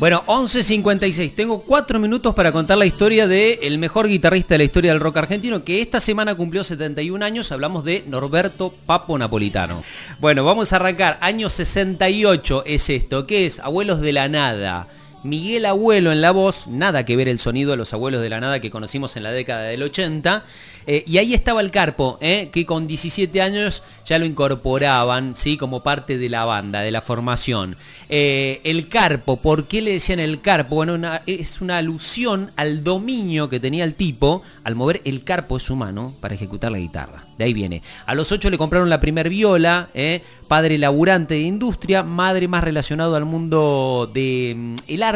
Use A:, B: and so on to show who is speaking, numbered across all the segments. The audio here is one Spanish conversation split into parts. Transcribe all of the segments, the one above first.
A: Bueno, 11.56. Tengo cuatro minutos para contar la historia del el mejor guitarrista de la historia del rock argentino, que esta semana cumplió 71 años. Hablamos de Norberto Papo Napolitano. Bueno, vamos a arrancar. Año 68 es esto. ¿Qué es? Abuelos de la Nada. Miguel Abuelo en la voz, nada que ver el sonido de los abuelos de la nada que conocimos en la década del 80. Eh, y ahí estaba el Carpo, eh, que con 17 años ya lo incorporaban, ¿sí? Como parte de la banda, de la formación. Eh, el Carpo, ¿por qué le decían el Carpo? Bueno, es una alusión al dominio que tenía el tipo al mover el Carpo de su mano para ejecutar la guitarra. De ahí viene. A los 8 le compraron la primer viola, padre laburante de industria, madre más relacionado al mundo del mm, arte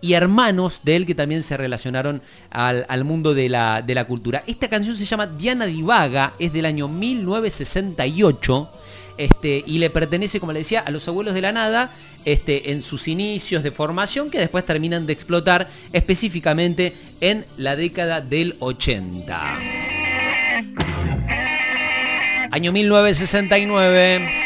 A: y hermanos de él que también se relacionaron al, mundo de la, de la, cultura. Esta canción se llama Diana Divaga, es del año 1968. Este, y le pertenece, como le decía, a los abuelos de la nada este, en sus inicios de formación que después terminan de explotar específicamente en la década del 80. Año 1969.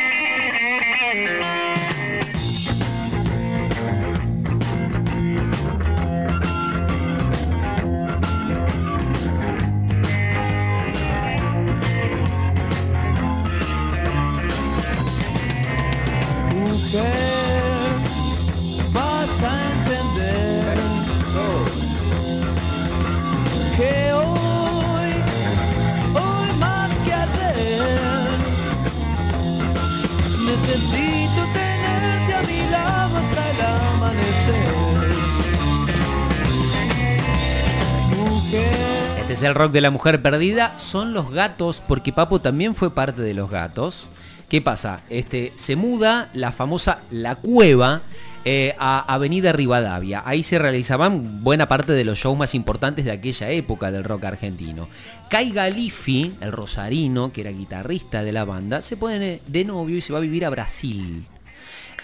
A: Es el rock de la mujer perdida, son los gatos, porque Papo también fue parte de los gatos. ¿Qué pasa? Este, se muda la famosa La Cueva eh, a Avenida Rivadavia. Ahí se realizaban buena parte de los shows más importantes de aquella época del rock argentino. Kai Galifi, el rosarino, que era guitarrista de la banda, se pone de novio y se va a vivir a Brasil.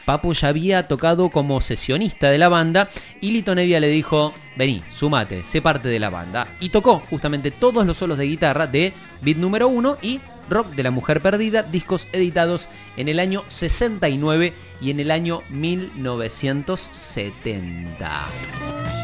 A: Papo ya había tocado como sesionista de la banda y Lito Nevia le dijo, vení, sumate, sé parte de la banda. Y tocó justamente todos los solos de guitarra de Beat número 1 y Rock de la Mujer Perdida, discos editados en el año 69 y en el año 1970.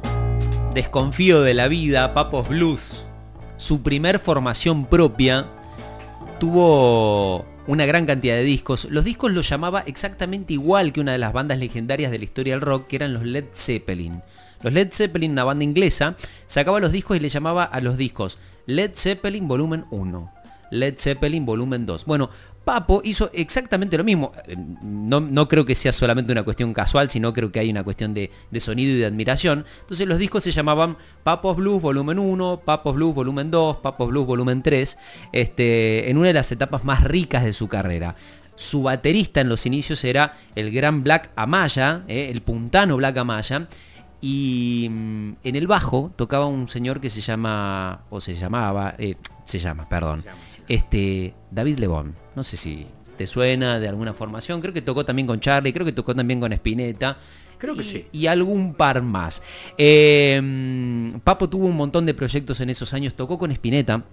A: Desconfío de la vida, Papos Blues. Su primer formación propia tuvo una gran cantidad de discos. Los discos los llamaba exactamente igual que una de las bandas legendarias de la historia del rock, que eran los Led Zeppelin. Los Led Zeppelin, una banda inglesa, sacaba los discos y le llamaba a los discos Led Zeppelin Volumen 1, Led Zeppelin Volumen 2. Bueno, Papo hizo exactamente lo mismo. Eh, no, creo que sea solamente una cuestión casual, sino creo que hay una cuestión de, sonido y de admiración. Entonces los discos se llamaban Papos Blues Volumen 1, Papos Blues Volumen 2, Papos Blues Volumen 3, este, en una de las etapas más ricas de su carrera. Su baterista en los inicios era el gran Black Amaya, eh, el puntano Black Amaya. Y mm, en el bajo tocaba un señor que se llama, o se llamaba, eh, se llama, perdón, este, David Lebón. No sé si te suena de alguna formación. Creo que tocó también con Charlie, creo que tocó también con Spinetta. Creo que sí. Y algún par más. Em, Papo tuvo un montón de proyectos en esos años. Tocó con Spinetta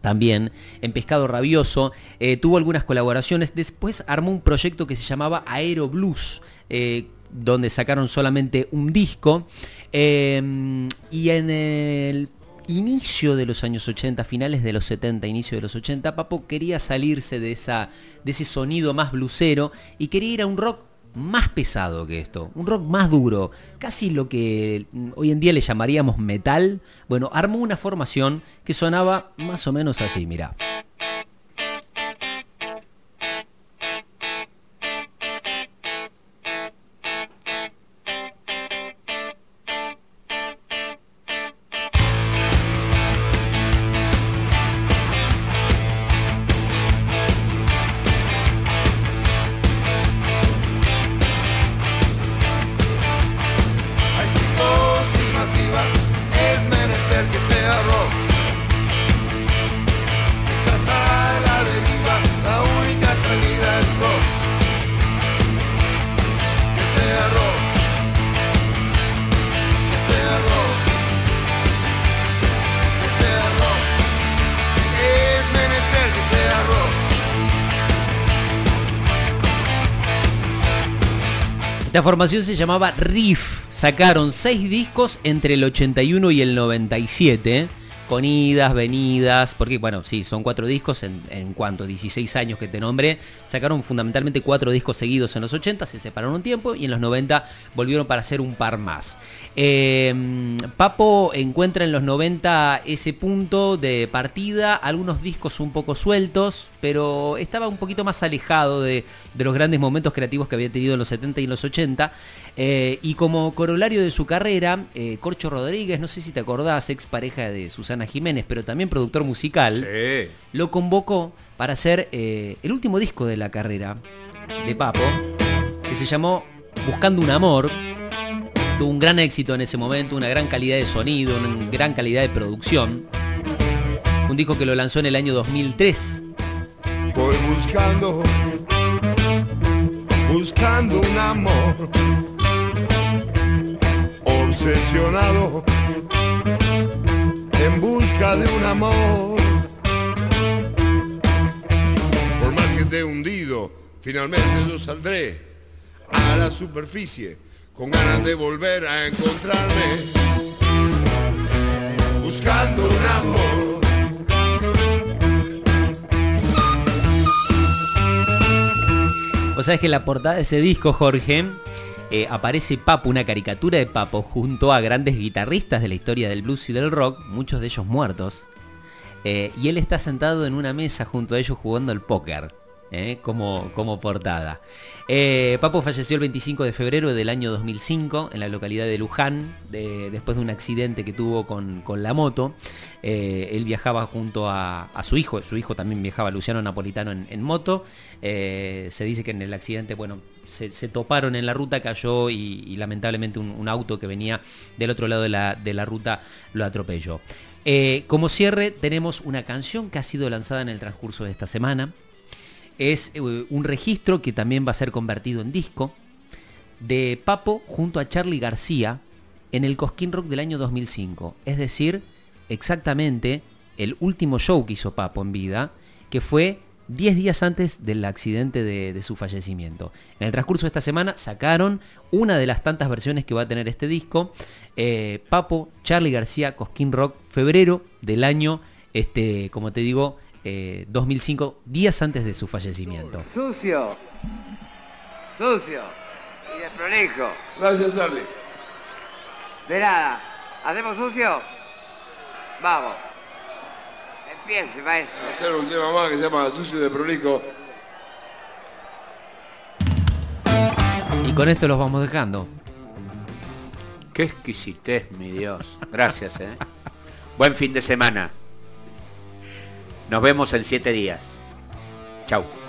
A: también en Pescado Rabioso, eh, tuvo algunas colaboraciones, después armó un proyecto que se llamaba Aero Blues, eh, donde sacaron solamente un disco, em, y en el inicio de los años 80, finales de los 70, inicio de los 80, Papo quería salirse de, esa, de ese sonido más blusero y quería ir a un rock más pesado que esto, un rock más duro, casi lo que hoy en día le llamaríamos metal. Bueno, armó una formación que sonaba más o menos así, mira. La formación se llamaba Riff. Sacaron seis discos entre el 81 y el 97 con idas, venidas, porque bueno, sí, son cuatro discos en, en, cuanto 16 años que te nombré, sacaron fundamentalmente cuatro discos seguidos en los 80, se separaron un tiempo y en los 90 volvieron para hacer un par más. Eh, Papo encuentra en los 90 ese punto de partida, algunos discos un poco sueltos, pero estaba un poquito más alejado de, de los grandes momentos creativos que había tenido en los 70 y en los 80. Eh, y como corolario de su carrera, eh, Corcho Rodríguez, no sé si te acordás, ex pareja de Susana Jiménez, pero también productor musical,
B: Sí.
A: lo convocó para hacer eh, el último disco de la carrera de Papo, que se llamó Buscando un Amor. Tuvo un gran éxito en ese momento, una gran calidad de sonido, una gran calidad de producción. Un disco que lo lanzó en el año 2003.
C: Voy buscando, buscando un amor, obsesionado, busca de un amor. Por más que esté hundido, finalmente yo saldré a la superficie con ganas de volver a encontrarme, buscando un amor.
A: Vos sabés que la portada de ese disco, Jorge, eh, aparece Papo, una caricatura de Papo, junto a grandes guitarristas de la historia del blues y del rock, muchos de ellos muertos. Eh, y él está sentado en una mesa junto a ellos jugando al póker. eh, como, como portada. Papo falleció el 25 de febrero del año 2005 en la localidad de Luján, de- después de un accidente que tuvo con, con la moto. Él viajaba junto a, a su hijo, su hijo también viajaba, Luciano Napolitano, en, moto. Se dice que en el accidente, bueno, se, toparon en la ruta, cayó y, y lamentablemente un, un auto que venía del otro lado de la, de la ruta lo atropelló. Eh, como cierre tenemos una canción que ha sido lanzada en el transcurso de esta semana. Es eh, un registro que también va a ser convertido en disco de Papo junto a Charlie García en el Cosquín Rock del año 2005. Es decir, exactamente el último show que hizo Papo en vida, que fue 10 días antes del accidente de, de su fallecimiento. En el transcurso de esta semana sacaron una de las tantas versiones que va a tener este disco. Eh, Papo, Charlie García, Cosquín Rock, febrero del año, este, como te digo, eh, 2005, días antes de su fallecimiento.
D: Sucio. Sucio. Y desprolijo.
C: Gracias, Charlie.
D: De nada. ¿Hacemos sucio? Vamos. Empiece, maestro.
C: hacer un tema más que se llama Sucio de Prolijo.
A: Y con esto los vamos dejando.
B: Qué exquisitez, mi Dios. Gracias, ¿eh? Buen fin de semana. Nos vemos en siete días. Chau.